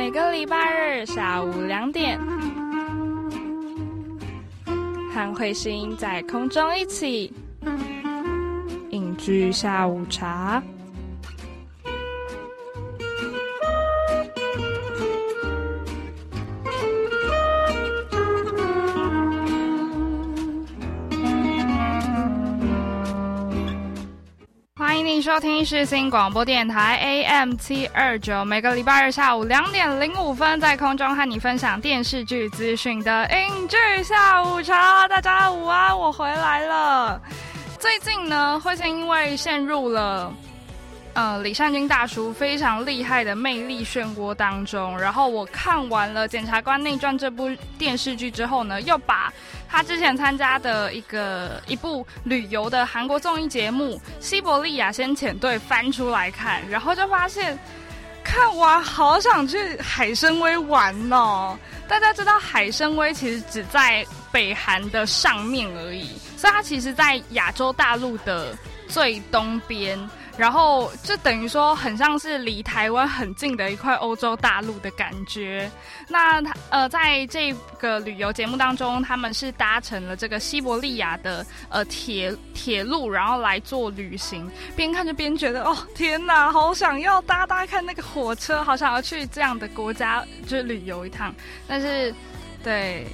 每个礼拜日下午两点，和彗星在空中一起饮居下午茶。收听世新广播电台 AM 七二九，每个礼拜日下午两点零五分，在空中和你分享电视剧资讯的英剧下午茶。大家午安，我回来了。最近呢，会是因为陷入了呃李善均大叔非常厉害的魅力漩涡当中，然后我看完了《检察官内传》这部电视剧之后呢，又把。他之前参加的一个一部旅游的韩国综艺节目《西伯利亚先遣队》翻出来看，然后就发现看完好想去海参崴玩哦。大家知道海参崴其实只在北韩的上面而已，所以它其实在亚洲大陆的最东边。然后就等于说，很像是离台湾很近的一块欧洲大陆的感觉。那他呃，在这个旅游节目当中，他们是搭乘了这个西伯利亚的呃铁铁路，然后来做旅行。边看着边觉得，哦天哪，好想要搭搭看那个火车，好想要去这样的国家就是旅游一趟。但是，对，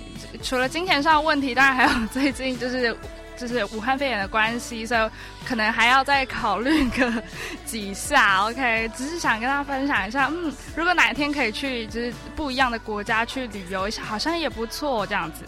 除了金钱上的问题，当然还有最近就是。就是武汉肺炎的关系，所以可能还要再考虑个几下。OK，只是想跟大家分享一下，嗯，如果哪一天可以去就是不一样的国家去旅游一下，好像也不错，这样子。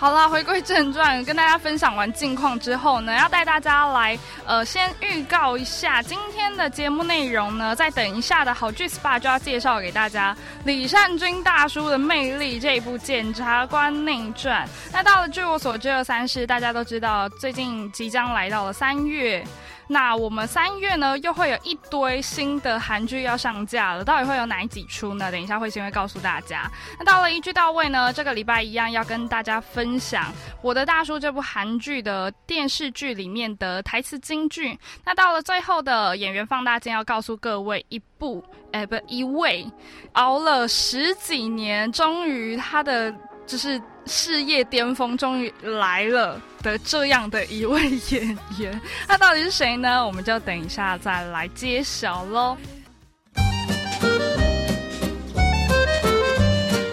好啦，回归正传，跟大家分享完近况之后呢，要带大家来呃，先预告一下今天的节目内容呢。再等一下的好剧 SPA 就要介绍给大家李善均大叔的魅力这一部《检察官内传》。那到了据我所知的三世，大家都知道，最近即将来到了三月。那我们三月呢，又会有一堆新的韩剧要上架了，到底会有哪几出呢？等一下会先会告诉大家。那到了一句到位呢，这个礼拜一样要跟大家分享《我的大叔》这部韩剧的电视剧里面的台词金句。那到了最后的演员放大镜，要告诉各位一部，哎，不，一位熬了十几年，终于他的。就是事业巅峰终于来了的这样的一位演员，那到底是谁呢？我们就等一下再来揭晓喽。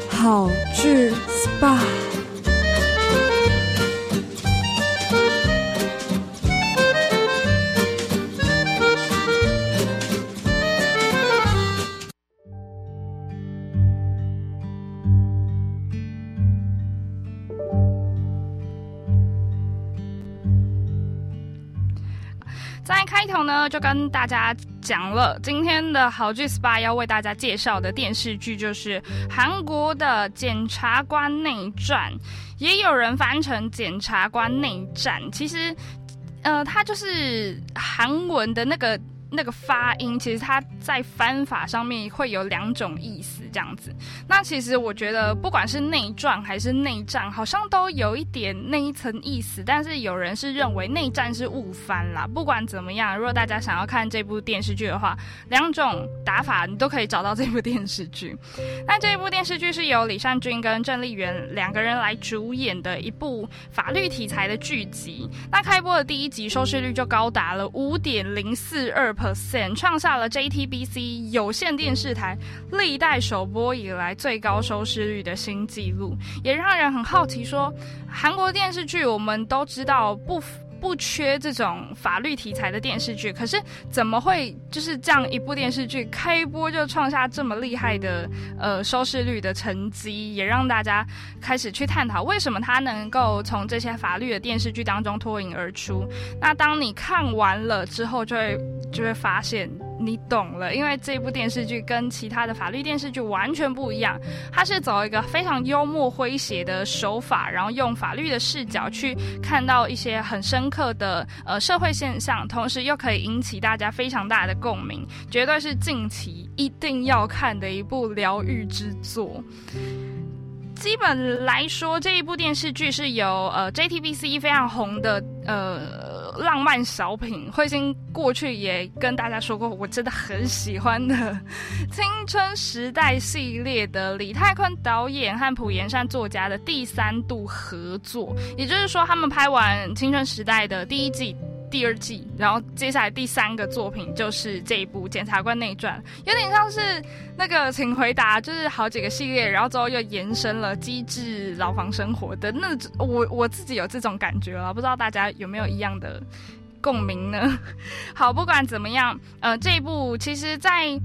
好剧 SPA。开头呢，就跟大家讲了今天的好剧 SPA 要为大家介绍的电视剧，就是韩国的《检察官内传》，也有人翻成《检察官内战》。其实，呃，它就是韩文的那个。那个发音其实它在翻法上面会有两种意思，这样子。那其实我觉得不管是内传还是内战，好像都有一点那一层意思。但是有人是认为内战是误翻啦。不管怎么样，如果大家想要看这部电视剧的话，两种打法你都可以找到这部电视剧。那这一部电视剧是由李善均跟郑丽媛两个人来主演的一部法律题材的剧集。那开播的第一集收视率就高达了五点零四二。Percent 创下了 JTBC 有线电视台历代首播以来最高收视率的新纪录，也让人很好奇，说韩国电视剧我们都知道不。不缺这种法律题材的电视剧，可是怎么会就是这样一部电视剧开播就创下这么厉害的呃收视率的成绩，也让大家开始去探讨为什么它能够从这些法律的电视剧当中脱颖而出。那当你看完了之后，就会就会发现。你懂了，因为这部电视剧跟其他的法律电视剧完全不一样，它是走一个非常幽默诙谐的手法，然后用法律的视角去看到一些很深刻的呃社会现象，同时又可以引起大家非常大的共鸣，绝对是近期一定要看的一部疗愈之作。基本来说，这一部电视剧是由呃 JTBC 非常红的呃。浪漫小品，慧心过去也跟大家说过，我真的很喜欢的青春时代系列的李泰坤导演和朴延善作家的第三度合作，也就是说，他们拍完青春时代的第一季。第二季，然后接下来第三个作品就是这一部《检察官内传》，有点像是那个请回答，就是好几个系列，然后之后又延伸了机智牢房生活的那，我我自己有这种感觉了，不知道大家有没有一样的共鸣呢？好，不管怎么样，呃，这一部其实，在。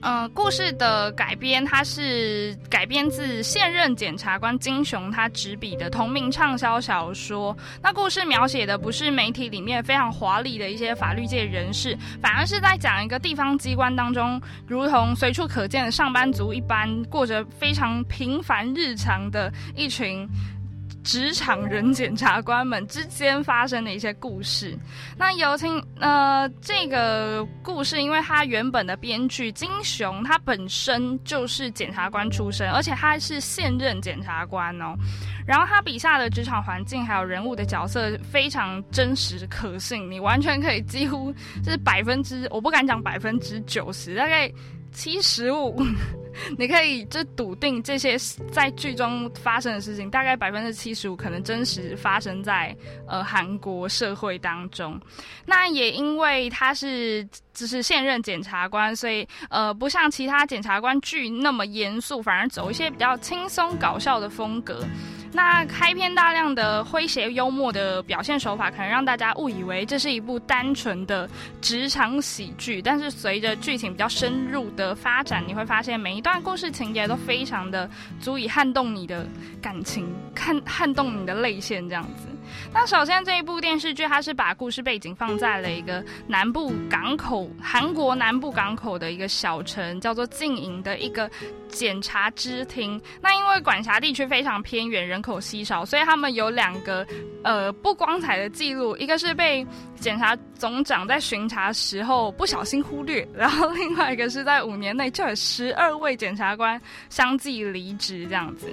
嗯，故事的改编，它是改编自现任检察官金雄他执笔的同名畅销小说。那故事描写的不是媒体里面非常华丽的一些法律界人士，反而是在讲一个地方机关当中，如同随处可见的上班族一般，过着非常平凡日常的一群。职场人检察官们之间发生的一些故事。那有请呃，这个故事，因为他原本的编剧金雄，他本身就是检察官出身，而且他是现任检察官哦。然后他笔下的职场环境还有人物的角色非常真实可信，你完全可以几乎就是百分之，我不敢讲百分之九十，大概。七十五，你可以就笃定这些在剧中发生的事情，大概百分之七十五可能真实发生在呃韩国社会当中。那也因为他是只是现任检察官，所以呃不像其他检察官剧那么严肃，反而走一些比较轻松搞笑的风格。那开篇大量的诙谐幽默的表现手法，可能让大家误以为这是一部单纯的职场喜剧。但是随着剧情比较深入的发展，你会发现每一段故事情节都非常的足以撼动你的感情，看撼动你的泪腺这样子。那首先这一部电视剧，它是把故事背景放在了一个南部港口，韩国南部港口的一个小城，叫做静营的一个检察支厅。那因为管辖地区非常偏远，人口稀少，所以他们有两个呃不光彩的记录，一个是被检察总长在巡查时候不小心忽略，然后另外一个是在五年内就有十二位检察官相继离职这样子。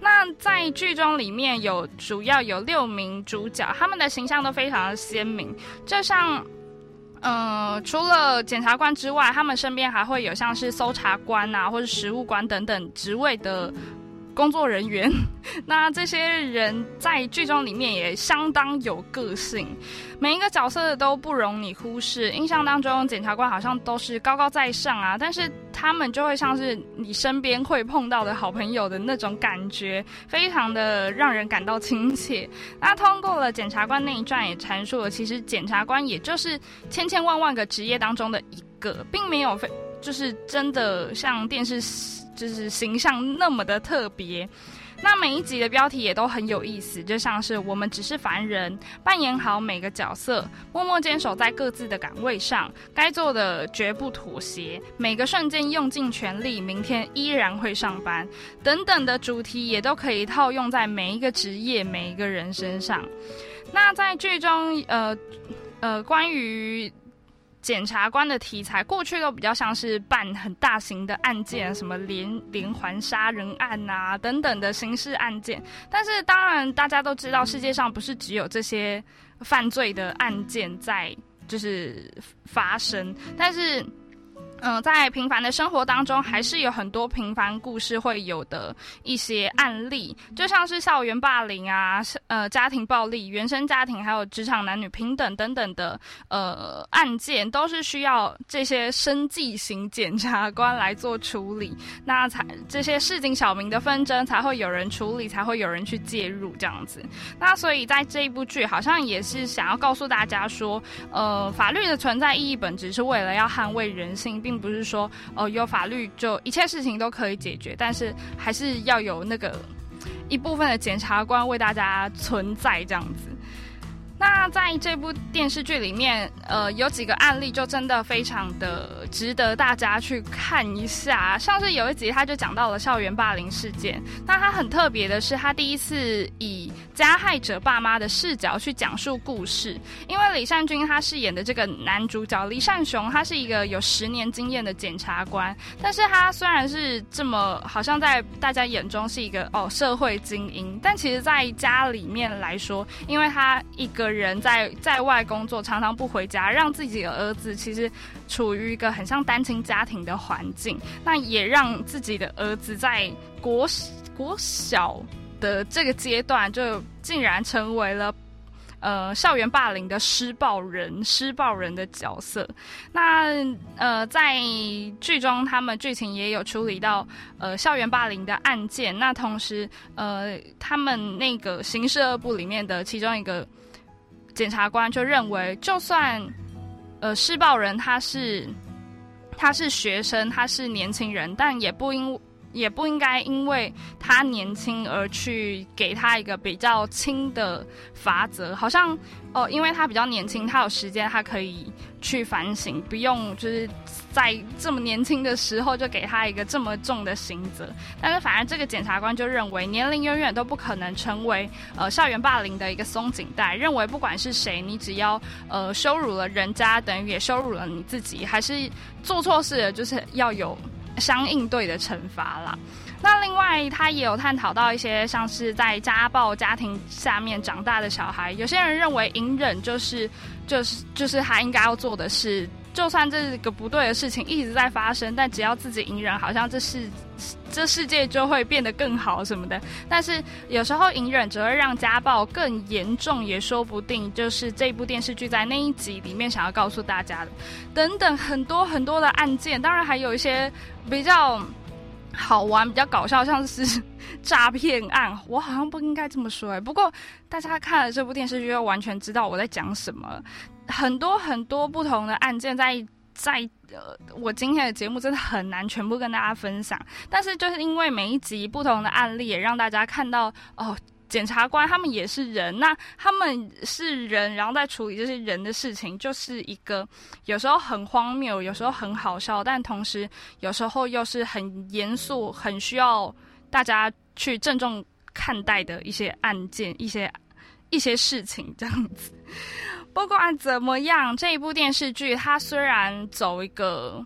那在剧中里面有主要有六名。主角他们的形象都非常的鲜明，就像，呃，除了检察官之外，他们身边还会有像是搜查官啊，或者食物官等等职位的。工作人员，那这些人在剧中里面也相当有个性，每一个角色都不容你忽视。印象当中，检察官好像都是高高在上啊，但是他们就会像是你身边会碰到的好朋友的那种感觉，非常的让人感到亲切。那通过了检察官那一传，也阐述了其实检察官也就是千千万万个职业当中的一个，并没有非就是真的像电视。就是形象那么的特别，那每一集的标题也都很有意思，就像是我们只是凡人，扮演好每个角色，默默坚守在各自的岗位上，该做的绝不妥协，每个瞬间用尽全力，明天依然会上班，等等的主题也都可以套用在每一个职业、每一个人身上。那在剧中，呃呃，关于。检察官的题材过去都比较像是办很大型的案件，什么连连环杀人案啊等等的刑事案件。但是当然大家都知道，世界上不是只有这些犯罪的案件在就是发生，但是。嗯，在平凡的生活当中，还是有很多平凡故事会有的一些案例，就像是校园霸凌啊，呃，家庭暴力、原生家庭，还有职场男女平等等等的呃案件，都是需要这些生计型检察官来做处理，那才这些市井小民的纷争才会有人处理，才会有人去介入这样子。那所以在这一部剧，好像也是想要告诉大家说，呃，法律的存在意义本质是为了要捍卫人性，并。并不是说哦，有法律就一切事情都可以解决，但是还是要有那个一部分的检察官为大家存在这样子。那在这部电视剧里面，呃，有几个案例就真的非常的值得大家去看一下。像是有一集，他就讲到了校园霸凌事件。那他很特别的是，他第一次以加害者爸妈的视角去讲述故事。因为李善均他饰演的这个男主角李善雄，他是一个有十年经验的检察官，但是他虽然是这么好像在大家眼中是一个哦社会精英，但其实在家里面来说，因为他一个。人在在外工作，常常不回家，让自己的儿子其实处于一个很像单亲家庭的环境，那也让自己的儿子在国国小的这个阶段，就竟然成为了。呃，校园霸凌的施暴人，施暴人的角色。那呃，在剧中，他们剧情也有处理到呃校园霸凌的案件。那同时，呃，他们那个刑事二部里面的其中一个检察官就认为，就算呃施暴人他是他是学生，他是年轻人，但也不应。也不应该因为他年轻而去给他一个比较轻的罚则，好像哦，因为他比较年轻，他有时间，他可以去反省，不用就是在这么年轻的时候就给他一个这么重的刑责。但是，反而这个检察官就认为，年龄永远都不可能成为呃校园霸凌的一个松紧带，认为不管是谁，你只要呃羞辱了人家，等于也羞辱了你自己，还是做错事，就是要有。相应对的惩罚啦。那另外他也有探讨到一些像是在家暴家庭下面长大的小孩，有些人认为隐忍就是就是就是他应该要做的事。就算这个不对的事情一直在发生，但只要自己隐忍，好像这是这世界就会变得更好什么的。但是有时候隐忍只会让家暴更严重，也说不定。就是这部电视剧在那一集里面想要告诉大家的，等等很多很多的案件，当然还有一些比较好玩、比较搞笑，像是诈骗案。我好像不应该这么说哎，不过大家看了这部电视剧，就完全知道我在讲什么。很多很多不同的案件，在在呃，我今天的节目真的很难全部跟大家分享。但是就是因为每一集不同的案例，也让大家看到哦，检察官他们也是人，那他们是人，然后在处理这些人的事情，就是一个有时候很荒谬，有时候很好笑，但同时有时候又是很严肃、很需要大家去郑重看待的一些案件、一些一些事情这样子。不管怎么样，这一部电视剧它虽然走一个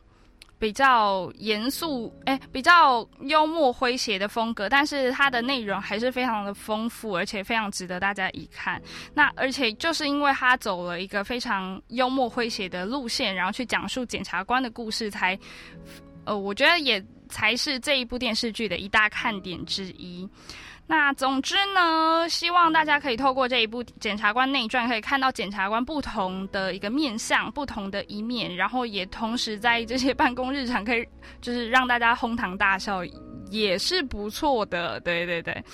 比较严肃、哎，比较幽默诙谐的风格，但是它的内容还是非常的丰富，而且非常值得大家一看。那而且就是因为它走了一个非常幽默诙谐的路线，然后去讲述检察官的故事，才呃，我觉得也才是这一部电视剧的一大看点之一。那总之呢，希望大家可以透过这一部《检察官内传》，可以看到检察官不同的一个面相、不同的一面，然后也同时在这些办公日常，可以就是让大家哄堂大笑，也是不错的。对对对，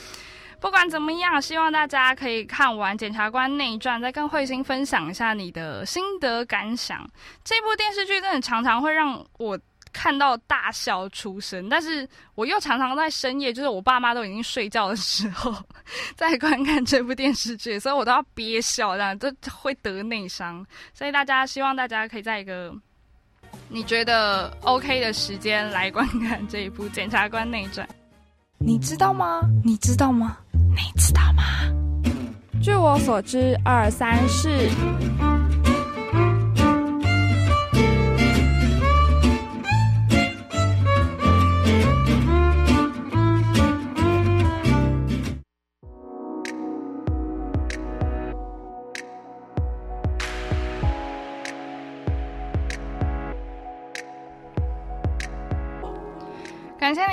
不管怎么样，希望大家可以看完《检察官内传》，再跟慧心分享一下你的心得感想。这部电视剧真的常常会让我。看到大笑出声，但是我又常常在深夜，就是我爸妈都已经睡觉的时候，在观看这部电视剧，所以我都要憋笑，这样就会得内伤。所以大家希望大家可以在一个你觉得 OK 的时间来观看这一部《检察官内传》。你知道吗？你知道吗？你知道吗？据我所知，二三四。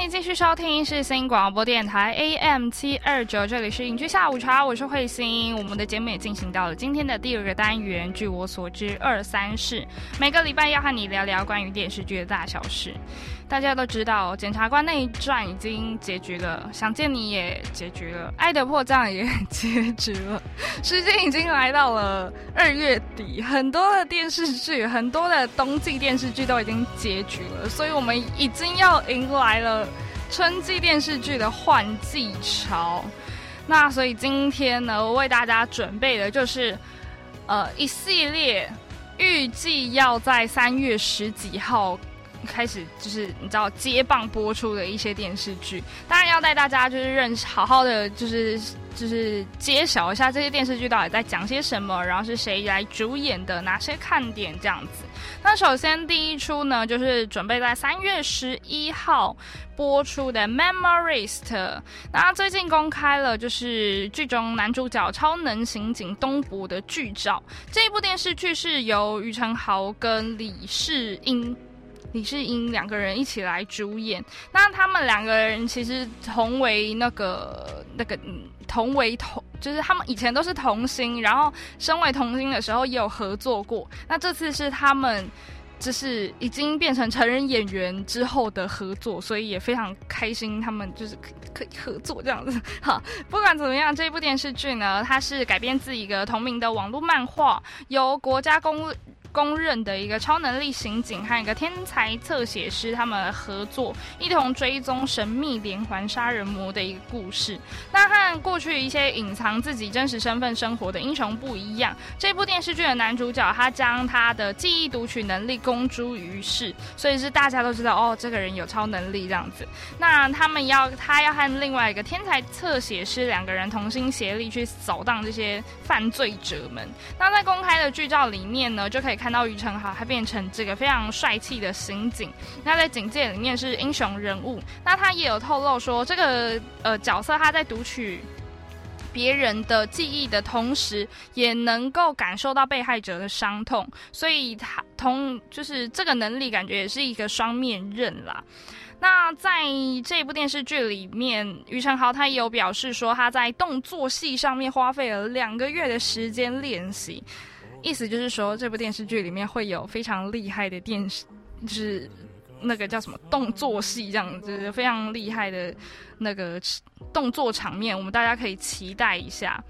继续收听是新广播电台 AM 七二九，这里是影剧下午茶，我是慧心。我们的节目也进行到了今天的第二个单元，据我所知，二三事，每个礼拜要和你聊聊关于电视剧的大小事。大家都知道，《检察官那一传》已经结局了，《想见你》也结局了，《爱的迫降》也结局了。时间已经来到了二月底，很多的电视剧，很多的冬季电视剧都已经结局了，所以我们已经要迎来了春季电视剧的换季潮。那所以今天呢，我为大家准备的就是，呃，一系列预计要在三月十几号。开始就是你知道接棒播出的一些电视剧，当然要带大家就是认识，好好的就是就是揭晓一下这些电视剧到底在讲些什么，然后是谁来主演的，哪些看点这样子。那首先第一出呢，就是准备在三月十一号播出的《Memorist》。那最近公开了，就是剧中男主角超能刑警东博的剧照。这一部电视剧是由于承豪跟李世英。李世英两个人一起来主演，那他们两个人其实同为那个那个同为同，就是他们以前都是童星，然后身为童星的时候也有合作过。那这次是他们就是已经变成成人演员之后的合作，所以也非常开心，他们就是可以合作这样子。好，不管怎么样，这部电视剧呢，它是改编自一个同名的网络漫画，由国家公。公认的一个超能力刑警和一个天才侧写师，他们合作一同追踪神秘连环杀人魔的一个故事。那和过去一些隐藏自己真实身份生活的英雄不一样，这部电视剧的男主角他将他的记忆读取能力公诸于世，所以是大家都知道哦，这个人有超能力这样子。那他们要他要和另外一个天才侧写师两个人同心协力去扫荡这些犯罪者们。那在公开的剧照里面呢，就可以看。看到于承豪，他变成这个非常帅气的刑警。那在警界里面是英雄人物。那他也有透露说，这个呃角色他在读取别人的记忆的同时，也能够感受到被害者的伤痛。所以他同就是这个能力，感觉也是一个双面刃啦。那在这部电视剧里面，于承豪他也有表示说，他在动作戏上面花费了两个月的时间练习。意思就是说，这部电视剧里面会有非常厉害的电视，就是那个叫什么动作戏这样子，非常厉害的那个动作场面，我们大家可以期待一下。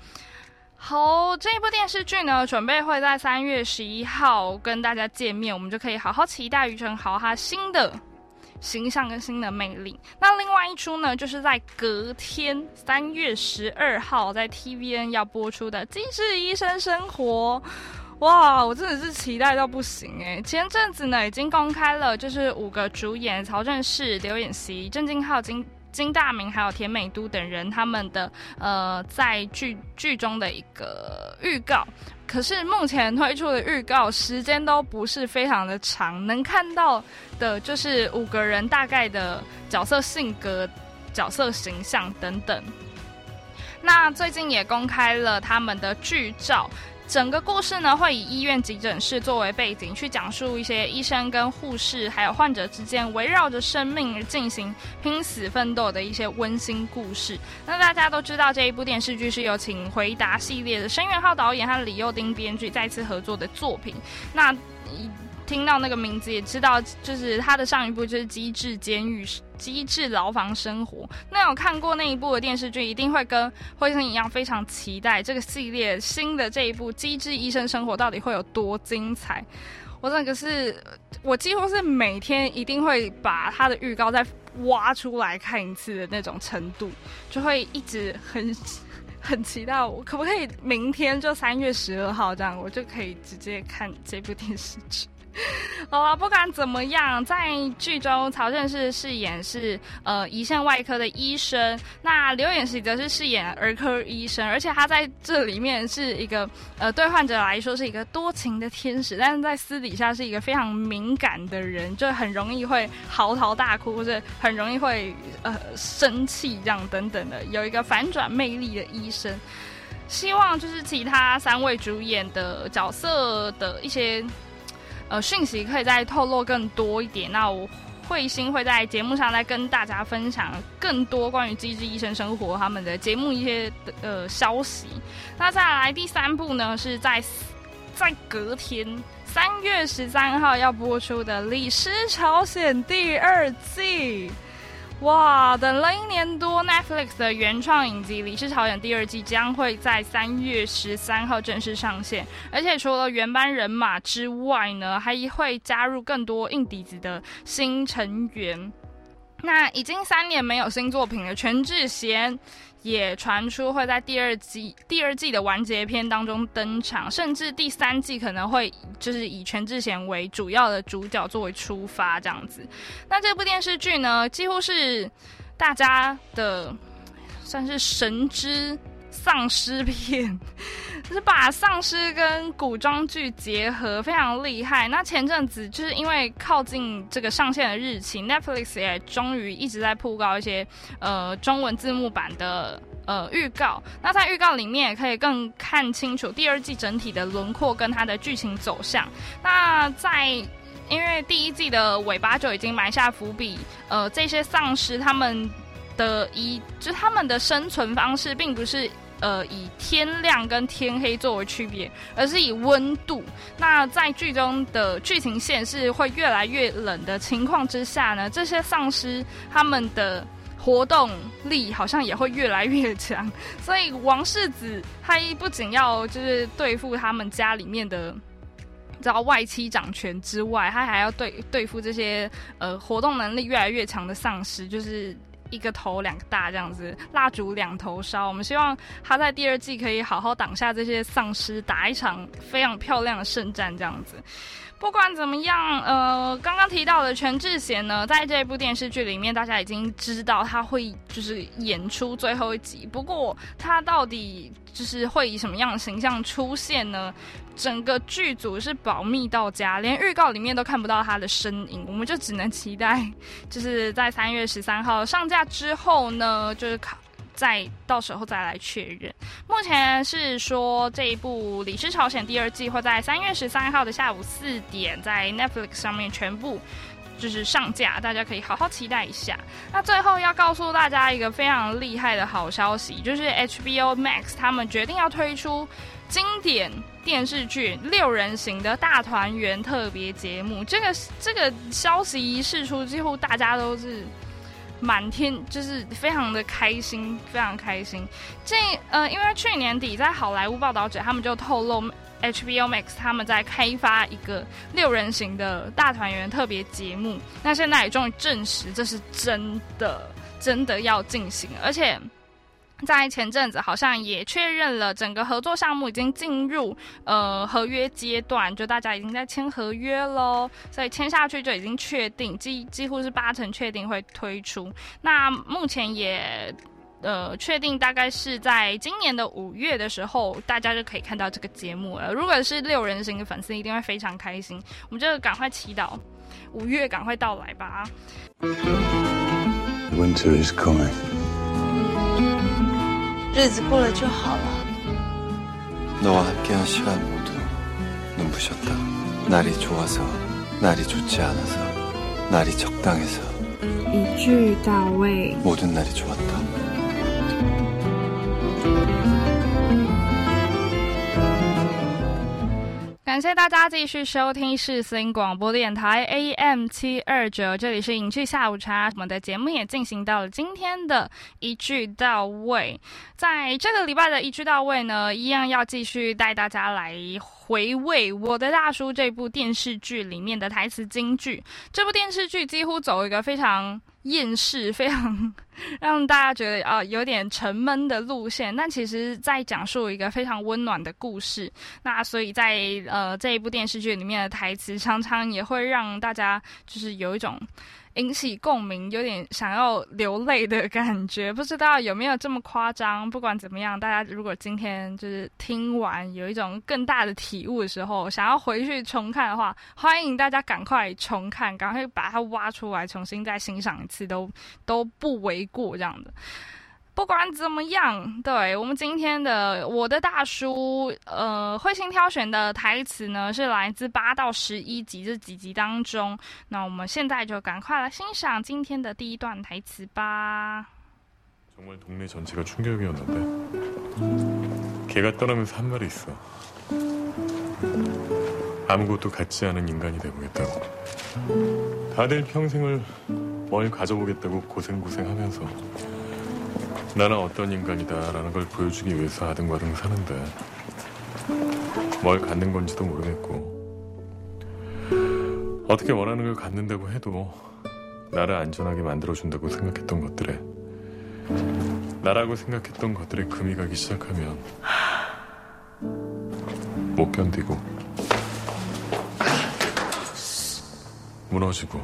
好，这部电视剧呢，准备会在三月十一号跟大家见面，我们就可以好好期待于承豪他新的形象跟新的魅力。那另外一出呢，就是在隔天三月十二号在 TVN 要播出的《精致医生生活》。哇，我真的是期待到不行哎！前阵子呢，已经公开了，就是五个主演曹正奭、刘演熙、郑敬浩、金金大明还有田美都等人他们的呃在剧剧中的一个预告。可是目前推出的预告时间都不是非常的长，能看到的就是五个人大概的角色性格、角色形象等等。那最近也公开了他们的剧照。整个故事呢，会以医院急诊室作为背景，去讲述一些医生跟护士还有患者之间围绕着生命而进行拼死奋斗的一些温馨故事。那大家都知道，这一部电视剧是有《请回答》系列的申元浩导演和李幼丁编剧再次合作的作品。那听到那个名字，也知道就是他的上一部就是《机智监狱》。机智牢房生活，那有看过那一部的电视剧，一定会跟灰生一样非常期待这个系列新的这一部《机智医生生活》到底会有多精彩。我整个是，我几乎是每天一定会把它的预告再挖出来看一次的那种程度，就会一直很 很期待。我可不可以明天就三月十二号这样，我就可以直接看这部电视剧？好了，不管怎么样，在剧中曹正是饰演是呃胰腺外科的医生，那刘演熙则是饰演儿科医生，而且他在这里面是一个呃对患者来说是一个多情的天使，但是在私底下是一个非常敏感的人，就很容易会嚎啕大哭，或者很容易会呃生气这样等等的，有一个反转魅力的医生。希望就是其他三位主演的角色的一些。呃，讯息可以再透露更多一点。那我慧心会在节目上再跟大家分享更多关于《机智医生生活》他们的节目一些呃消息。那再来第三部呢，是在在隔天三月十三号要播出的《李氏朝鲜》第二季。哇，等了一年多，Netflix 的原创影集《李氏朝鲜》第二季将会在三月十三号正式上线。而且除了原班人马之外呢，还会加入更多硬底子的新成员。那已经三年没有新作品了全智贤。也传出会在第二季第二季的完结篇当中登场，甚至第三季可能会就是以全智贤为主要的主角作为出发这样子。那这部电视剧呢，几乎是大家的算是神之丧尸片，就是把丧尸跟古装剧结合，非常厉害。那前阵子就是因为靠近这个上线的日期，Netflix 也终于一直在铺告一些呃中文字幕版的呃预告。那在预告里面也可以更看清楚第二季整体的轮廓跟它的剧情走向。那在因为第一季的尾巴就已经埋下伏笔，呃，这些丧尸他们的一就他们的生存方式并不是。呃，以天亮跟天黑作为区别，而是以温度。那在剧中的剧情线是会越来越冷的情况之下呢，这些丧尸他们的活动力好像也会越来越强。所以王世子他不仅要就是对付他们家里面的，知道外戚掌权之外，他还要对对付这些呃活动能力越来越强的丧尸，就是。一个头两个大这样子，蜡烛两头烧。我们希望他在第二季可以好好挡下这些丧尸，打一场非常漂亮的圣战这样子。不管怎么样，呃，刚刚提到的全智贤呢，在这部电视剧里面，大家已经知道他会就是演出最后一集。不过他到底就是会以什么样的形象出现呢？整个剧组是保密到家，连预告里面都看不到他的身影，我们就只能期待，就是在三月十三号上架之后呢，就是考再到时候再来确认。目前是说这一部《李氏朝鲜》第二季会在三月十三号的下午四点在 Netflix 上面全部就是上架，大家可以好好期待一下。那最后要告诉大家一个非常厉害的好消息，就是 HBO Max 他们决定要推出经典。电视剧六人行的大团圆特别节目，这个这个消息一释出，几乎大家都是满天，就是非常的开心，非常开心。这呃，因为去年底在好莱坞报道者，他们就透露 HBO Max 他们在开发一个六人行的大团圆特别节目，那现在也终于证实这是真的，真的要进行，而且。在前阵子，好像也确认了整个合作项目已经进入呃合约阶段，就大家已经在签合约喽，所以签下去就已经确定，几几乎是八成确定会推出。那目前也呃确定，大概是在今年的五月的时候，大家就可以看到这个节目了。如果是六人行的粉丝，一定会非常开心。我们就赶快祈祷五月赶快到来吧。Winter is coming. 日子过了就好了。너와함께한시간모두눈부셨다날이좋아서날이좋지않아서날이적당해서一句到位。모든날이좋았다 感谢大家继续收听世新广播电台 AM 七二九，这里是影剧下午茶。我们的节目也进行到了今天的一句到位，在这个礼拜的一句到位呢，一样要继续带大家来回味《我的大叔》这部电视剧里面的台词金句。这部电视剧几乎走一个非常。厌世非常让大家觉得啊有点沉闷的路线，但其实在讲述一个非常温暖的故事。那所以在呃这一部电视剧里面的台词，常常也会让大家就是有一种。引起共鸣，有点想要流泪的感觉，不知道有没有这么夸张？不管怎么样，大家如果今天就是听完有一种更大的体悟的时候，想要回去重看的话，欢迎大家赶快重看，赶快把它挖出来，重新再欣赏一次，都都不为过这样的。不管怎么样，对我们今天的我的大叔，呃，慧心挑选的台词呢，是来自八到十一集这几集当中。那我们现在就赶快来欣赏今天的第一段台词吧。정말동네전체가충격이었는데개가떠나면서한말이있어아무것도갖지않은인간이되보겠다고다들평생을뭘가져보겠다고고생고생하면서 ” 나는 어떤 인간이다라는 걸 보여주기 위해서 아등바등 사는데 뭘 갖는 건지도 모르겠고 어떻게 원하는 걸 갖는다고 해도 나를 안전하게 만들어준다고 생각했던 것들에 나라고 생각했던 것들에 금이 가기 시작하면 못 견디고 무너지고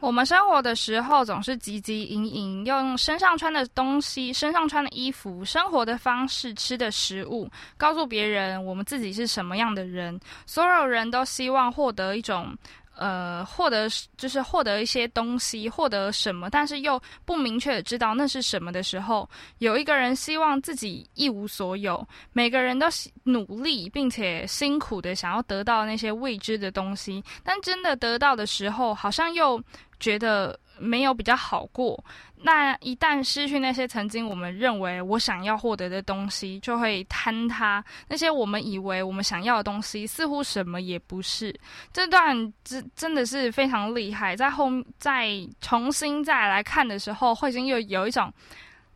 我们生活的时候总是汲汲营营用身上穿的东西身上穿的衣服生活的方式吃的食物告诉别人我们自己是什么样的人。所有人都希望获得一种呃，获得就是获得一些东西，获得什么，但是又不明确的知道那是什么的时候，有一个人希望自己一无所有，每个人都努力并且辛苦的想要得到那些未知的东西，但真的得到的时候，好像又觉得。没有比较好过。那一旦失去那些曾经我们认为我想要获得的东西，就会坍塌。那些我们以为我们想要的东西，似乎什么也不是。这段真真的是非常厉害。在后再重新再来看的时候，慧心又有一种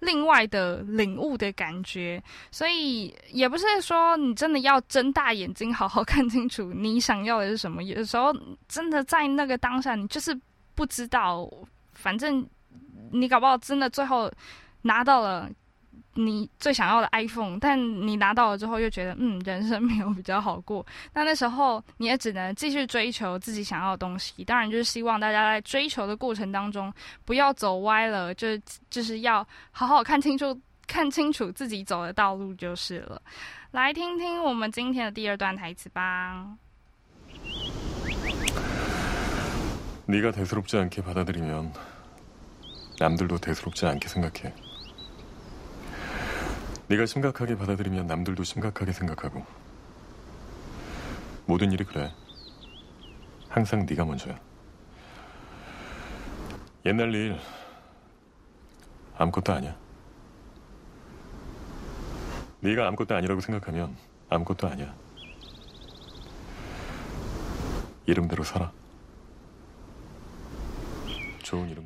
另外的领悟的感觉。所以也不是说你真的要睁大眼睛，好好看清楚你想要的是什么。有的时候真的在那个当下，你就是不知道。反正你搞不好真的最后拿到了你最想要的 iPhone，但你拿到了之后又觉得嗯人生没有比较好过，那那时候你也只能继续追求自己想要的东西。当然就是希望大家在追求的过程当中不要走歪了，就就是要好好看清楚看清楚自己走的道路就是了。来听听我们今天的第二段台词吧。 네가 대수롭지 않게 받아들이면 남들도 대수롭지 않게 생각해. 네가 심각하게 받아들이면 남들도 심각하게 생각하고. 모든 일이 그래. 항상 네가 먼저야. 옛날 일 아무것도 아니야. 네가 아무것도 아니라고 생각하면 아무것도 아니야. 이름대로 살아.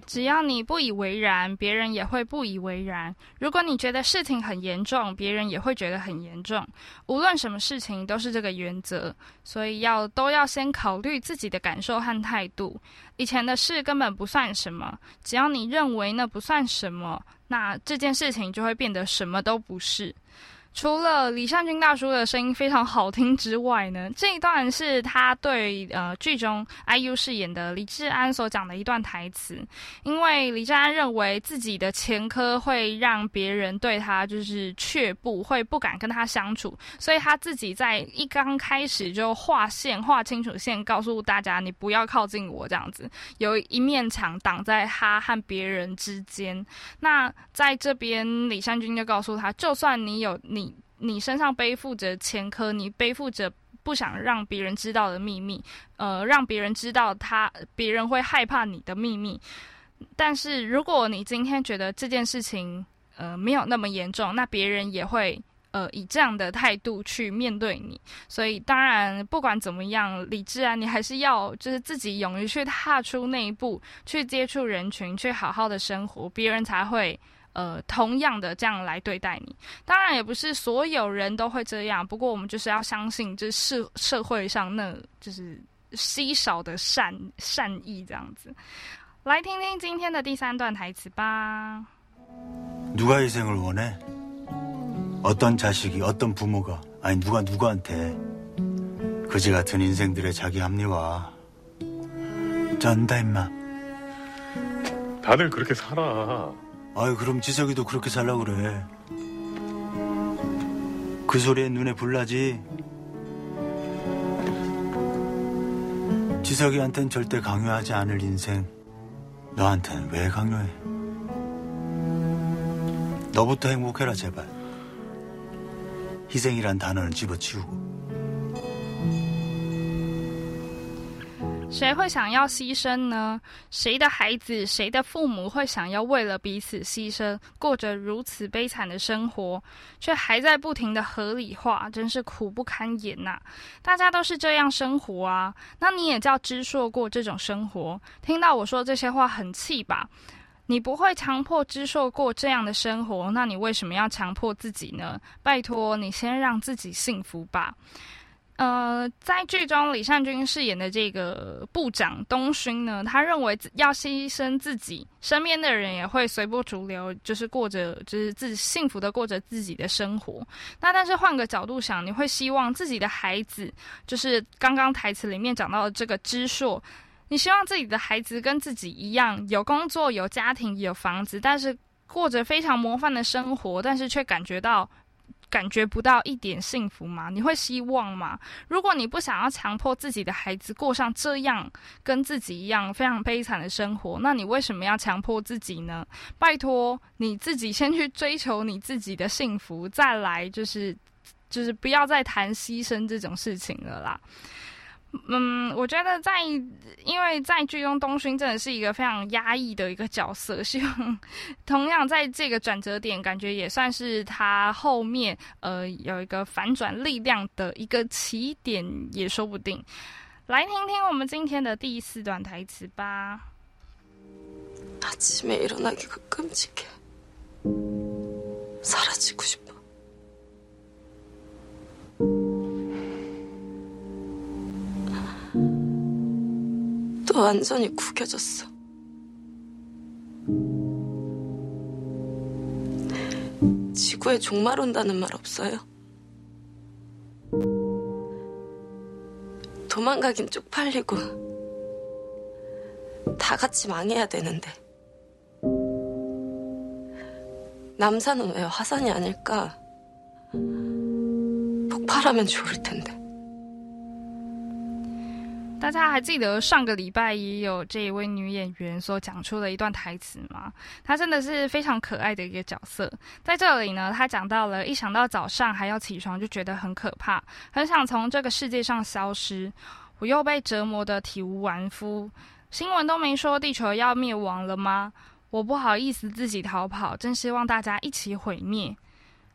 只要你不以为然，别人也会不以为然。如果你觉得事情很严重，别人也会觉得很严重。无论什么事情都是这个原则，所以要都要先考虑自己的感受和态度。以前的事根本不算什么，只要你认为那不算什么，那这件事情就会变得什么都不是。除了李善均大叔的声音非常好听之外呢，这一段是他对呃剧中 IU 饰演的李智安所讲的一段台词。因为李智安认为自己的前科会让别人对他就是却步，会不敢跟他相处，所以他自己在一刚开始就划线，划清楚线，告诉大家你不要靠近我这样子，有一面墙挡在他和别人之间。那在这边，李善均就告诉他，就算你有你。你身上背负着前科，你背负着不想让别人知道的秘密，呃，让别人知道他，别人会害怕你的秘密。但是如果你今天觉得这件事情，呃，没有那么严重，那别人也会，呃，以这样的态度去面对你。所以，当然，不管怎么样，理智啊，你还是要就是自己勇于去踏出那一步，去接触人群，去好好的生活，别人才会。呃，同样的这样来对待你，当然也不是所有人都会这样。不过我们就是要相信，这社社会上那就是稀少的善善意这样子。来听听今天的第三段台词吧。누가희생을원해어떤자식이어떤부모가아니누가누구한테그지같은인생들의자기합리화쩐다임마다들그렇게살아 아유 그럼 지석이도 그렇게 살라 그래. 그 소리에 눈에 불나지. 지석이한텐 절대 강요하지 않을 인생. 너한텐 왜 강요해? 너부터 행복해라 제발. 희생이란 단어는 집어치우고. 谁会想要牺牲呢？谁的孩子、谁的父母会想要为了彼此牺牲，过着如此悲惨的生活，却还在不停的合理化，真是苦不堪言呐！大家都是这样生活啊，那你也叫知硕过这种生活？听到我说这些话很气吧？你不会强迫知硕过这样的生活，那你为什么要强迫自己呢？拜托，你先让自己幸福吧。呃，在剧中李善均饰演的这个部长东勋呢，他认为要牺牲自己，身边的人也会随波逐流，就是过着就是自己幸福的过着自己的生活。那但是换个角度想，你会希望自己的孩子，就是刚刚台词里面讲到的这个知硕，你希望自己的孩子跟自己一样有工作、有家庭、有房子，但是过着非常模范的生活，但是却感觉到。感觉不到一点幸福吗？你会希望吗？如果你不想要强迫自己的孩子过上这样跟自己一样非常悲惨的生活，那你为什么要强迫自己呢？拜托你自己先去追求你自己的幸福，再来就是就是不要再谈牺牲这种事情了啦。嗯，我觉得在，因为在剧中东勋真的是一个非常压抑的一个角色，希望同样在这个转折点，感觉也算是他后面呃有一个反转力量的一个起点，也说不定。来听听我们今天的第四段台词吧。아침에일어나기가끔찍해사라지고싶 어 완전히 구겨졌어. 지구에 종말 온다는 말 없어요? 도망가긴 쪽팔리고 다 같이 망해야 되는데 남산은 왜 화산이 아닐까? 폭발하면 좋을 텐데. 大家还记得上个礼拜也有这一位女演员所讲出的一段台词吗？她真的是非常可爱的一个角色。在这里呢，她讲到了一想到早上还要起床就觉得很可怕，很想从这个世界上消失。我又被折磨得体无完肤。新闻都没说地球要灭亡了吗？我不好意思自己逃跑，真希望大家一起毁灭。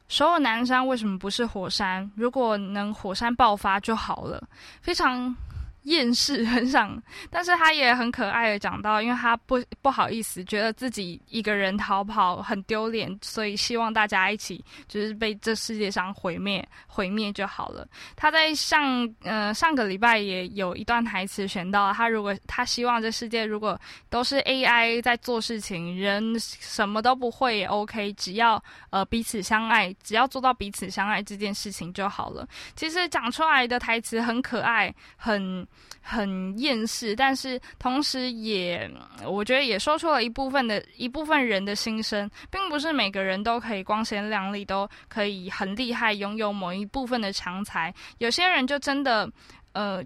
首尔南山为什么不是火山？如果能火山爆发就好了。非常。厌世很想，但是他也很可爱的讲到，因为他不不好意思，觉得自己一个人逃跑很丢脸，所以希望大家一起就是被这世界上毁灭毁灭就好了。他在上呃上个礼拜也有一段台词选到，他如果他希望这世界如果都是 AI 在做事情，人什么都不会也 OK，只要呃彼此相爱，只要做到彼此相爱这件事情就好了。其实讲出来的台词很可爱，很。很厌世，但是同时也，我觉得也说出了一部分的一部分人的心声，并不是每个人都可以光鲜亮丽，都可以很厉害，拥有某一部分的强才。有些人就真的，呃，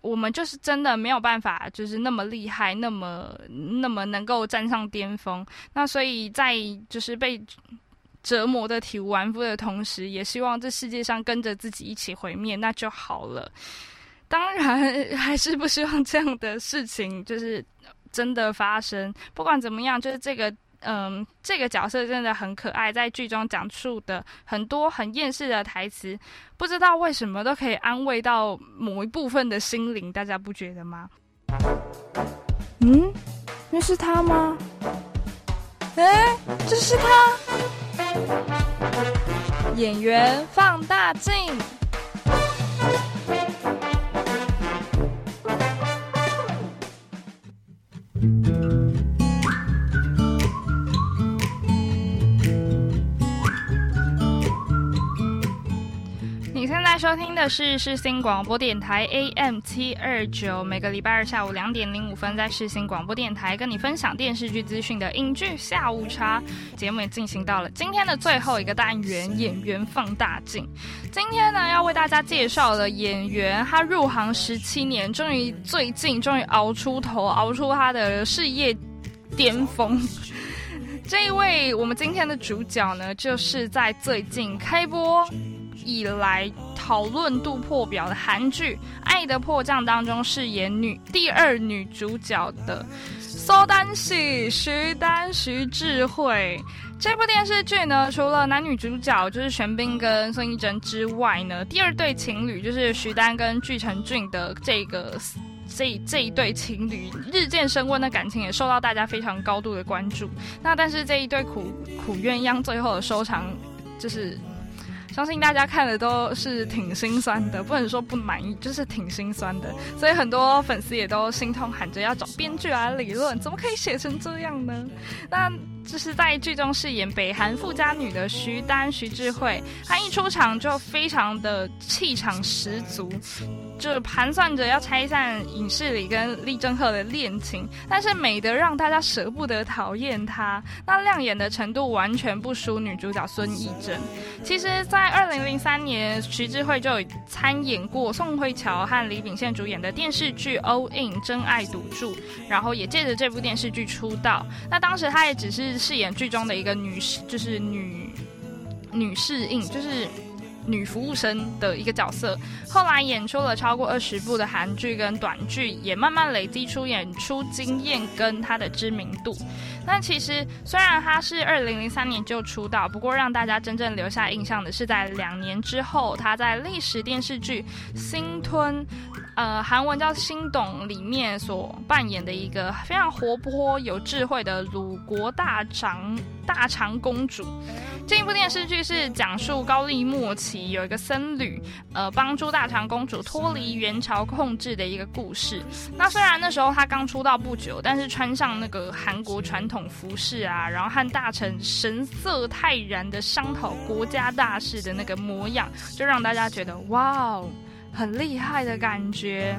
我们就是真的没有办法，就是那么厉害，那么那么能够站上巅峰。那所以在就是被折磨的体无完肤的同时，也希望这世界上跟着自己一起毁灭，那就好了。当然，还是不希望这样的事情就是真的发生。不管怎么样，就是这个，嗯，这个角色真的很可爱，在剧中讲述的很多很厌世的台词，不知道为什么都可以安慰到某一部分的心灵，大家不觉得吗？嗯，那是他吗？哎，这是他！演员放大镜。Música 收听的是世新广播电台 AM 七二九，每个礼拜二下午两点零五分，在世新广播电台跟你分享电视剧资讯的影剧下午茶节目也进行到了今天的最后一个单元——演员放大镜。今天呢，要为大家介绍的演员，他入行十七年，终于最近终于熬出头，熬出他的事业巅峰。这一位我们今天的主角呢，就是在最近开播。以来讨论度破表的韩剧《爱的迫降》当中饰演女第二女主角的苏丹喜徐丹徐智慧。这部电视剧呢，除了男女主角就是玄彬跟孙艺珍之外呢，第二对情侣就是徐丹跟具成俊的这个这这一对情侣日渐升温的感情也受到大家非常高度的关注。那但是这一对苦苦鸳鸯最后的收场就是。相信大家看的都是挺心酸的，不能说不满意，就是挺心酸的。所以很多粉丝也都心痛，喊着要找编剧来理论，怎么可以写成这样呢？那就是在剧中饰演北韩富家女的徐丹徐智慧，她一出场就非常的气场十足。就盘算着要拆散影视里跟李正赫的恋情，但是美得让大家舍不得讨厌她。那亮眼的程度完全不输女主角孙艺珍。其实，在二零零三年，徐智慧就有参演过宋慧乔和李秉宪主演的电视剧《All In 真爱赌注》，然后也借着这部电视剧出道。那当时她也只是饰演剧中的一个女士，就是女女侍应，就是。女服务生的一个角色，后来演出了超过二十部的韩剧跟短剧，也慢慢累积出演出经验跟她的知名度。但其实虽然她是二零零三年就出道，不过让大家真正留下印象的是在两年之后，她在历史电视剧《新吞》。呃，韩文叫《新懂》里面所扮演的一个非常活泼、有智慧的鲁国大长大长公主。这一部电视剧是讲述高丽末期有一个僧侣，呃，帮助大长公主脱离元朝控制的一个故事。那虽然那时候她刚出道不久，但是穿上那个韩国传统服饰啊，然后和大臣神色泰然的商讨国家大事的那个模样，就让大家觉得哇哦。很厉害的感觉。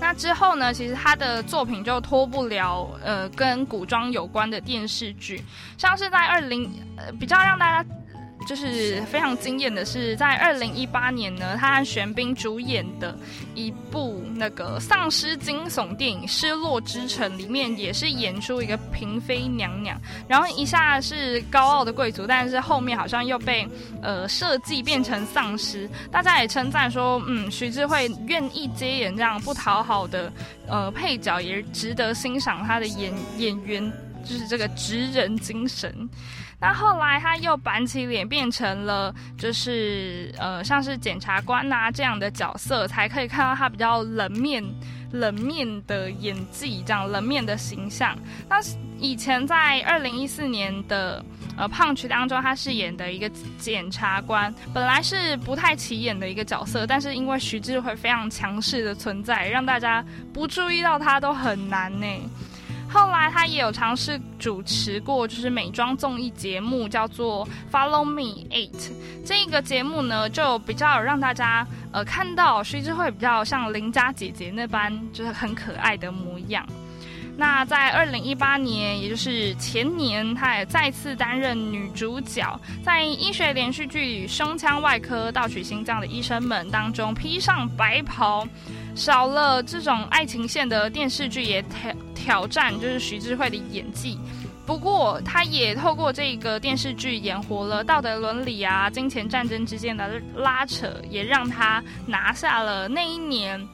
那之后呢？其实他的作品就脱不了呃跟古装有关的电视剧，像是在二零呃比较让大家。就是非常惊艳的是，在二零一八年呢，他和玄彬主演的一部那个丧尸惊悚电影《失落之城》里面，也是演出一个嫔妃娘娘，然后一下是高傲的贵族，但是后面好像又被呃设计变成丧尸。大家也称赞说，嗯，徐智慧愿意接演这样不讨好的呃配角，也值得欣赏他的演演员，就是这个职人精神。那后来他又板起脸，变成了就是呃，像是检察官呐这样的角色，才可以看到他比较冷面、冷面的演技，这样冷面的形象。那以前在二零一四年的呃胖曲当中，他饰演的一个检察官，本来是不太起眼的一个角色，但是因为徐智慧非常强势的存在，让大家不注意到他都很难呢。后来他也有尝试主持过，就是美妆综艺节目，叫做《Follow Me Eight》。这个节目呢，就比较让大家呃看到徐智慧比较像邻家姐姐那般，就是很可爱的模样。那在二零一八年，也就是前年，她也再次担任女主角，在医学连续剧《胸腔外科盗取心脏的医生们》当中披上白袍。少了这种爱情线的电视剧也挑挑战，就是徐智慧的演技。不过，他也透过这个电视剧演活了道德伦理啊、金钱战争之间的拉扯，也让他拿下了那一年。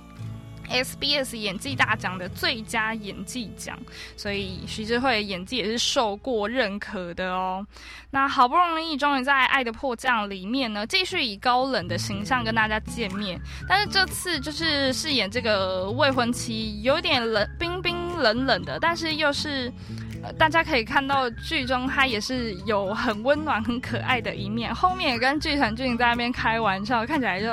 SBS 演技大奖的最佳演技奖，所以徐智慧演技也是受过认可的哦。那好不容易终于在《爱的迫降》里面呢，继续以高冷的形象跟大家见面，但是这次就是饰演这个未婚妻，有点冷冰冰冷冷的，但是又是大家可以看到剧中他也是有很温暖、很可爱的一面。后面也跟剧成俊在那边开玩笑，看起来就。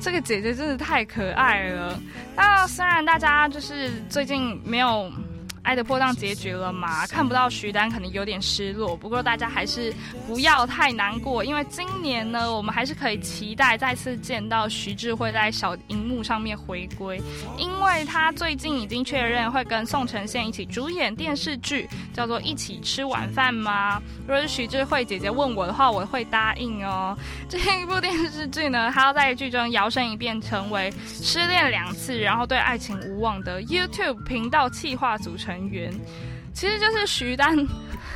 这个姐姐真的太可爱了。那虽然大家就是最近没有。爱的破荡结局了嘛？看不到徐丹，可能有点失落。不过大家还是不要太难过，因为今年呢，我们还是可以期待再次见到徐智慧在小荧幕上面回归，因为他最近已经确认会跟宋承宪一起主演电视剧，叫做《一起吃晚饭》吗？如果是徐智慧姐姐问我的话，我会答应哦。这一部电视剧呢，她要在剧中摇身一变成为失恋两次，然后对爱情无望的 YouTube 频道企划组成。成员其实就是徐丹，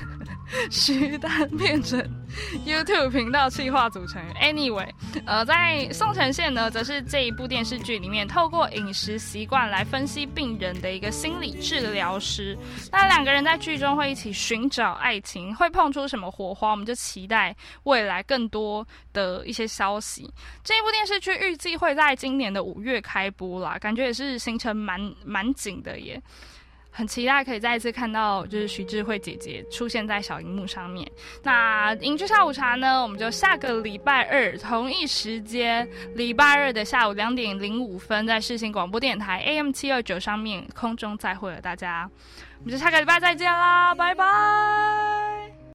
徐丹变成 YouTube 频道企划组成员。Anyway，呃，在宋承宪呢，则是这一部电视剧里面透过饮食习惯来分析病人的一个心理治疗师。那两个人在剧中会一起寻找爱情，会碰出什么火花？我们就期待未来更多的一些消息。这一部电视剧预计会在今年的五月开播啦，感觉也是行程蛮蛮紧的耶。很期待可以再一次看到就是徐智慧姐姐出现在小荧幕上面。那影剧下午茶呢，我们就下个礼拜二同一时间，礼拜二的下午两点零五分，在世新广播电台 AM 七二九上面空中再会了大家，我们就下个礼拜再见啦，拜拜。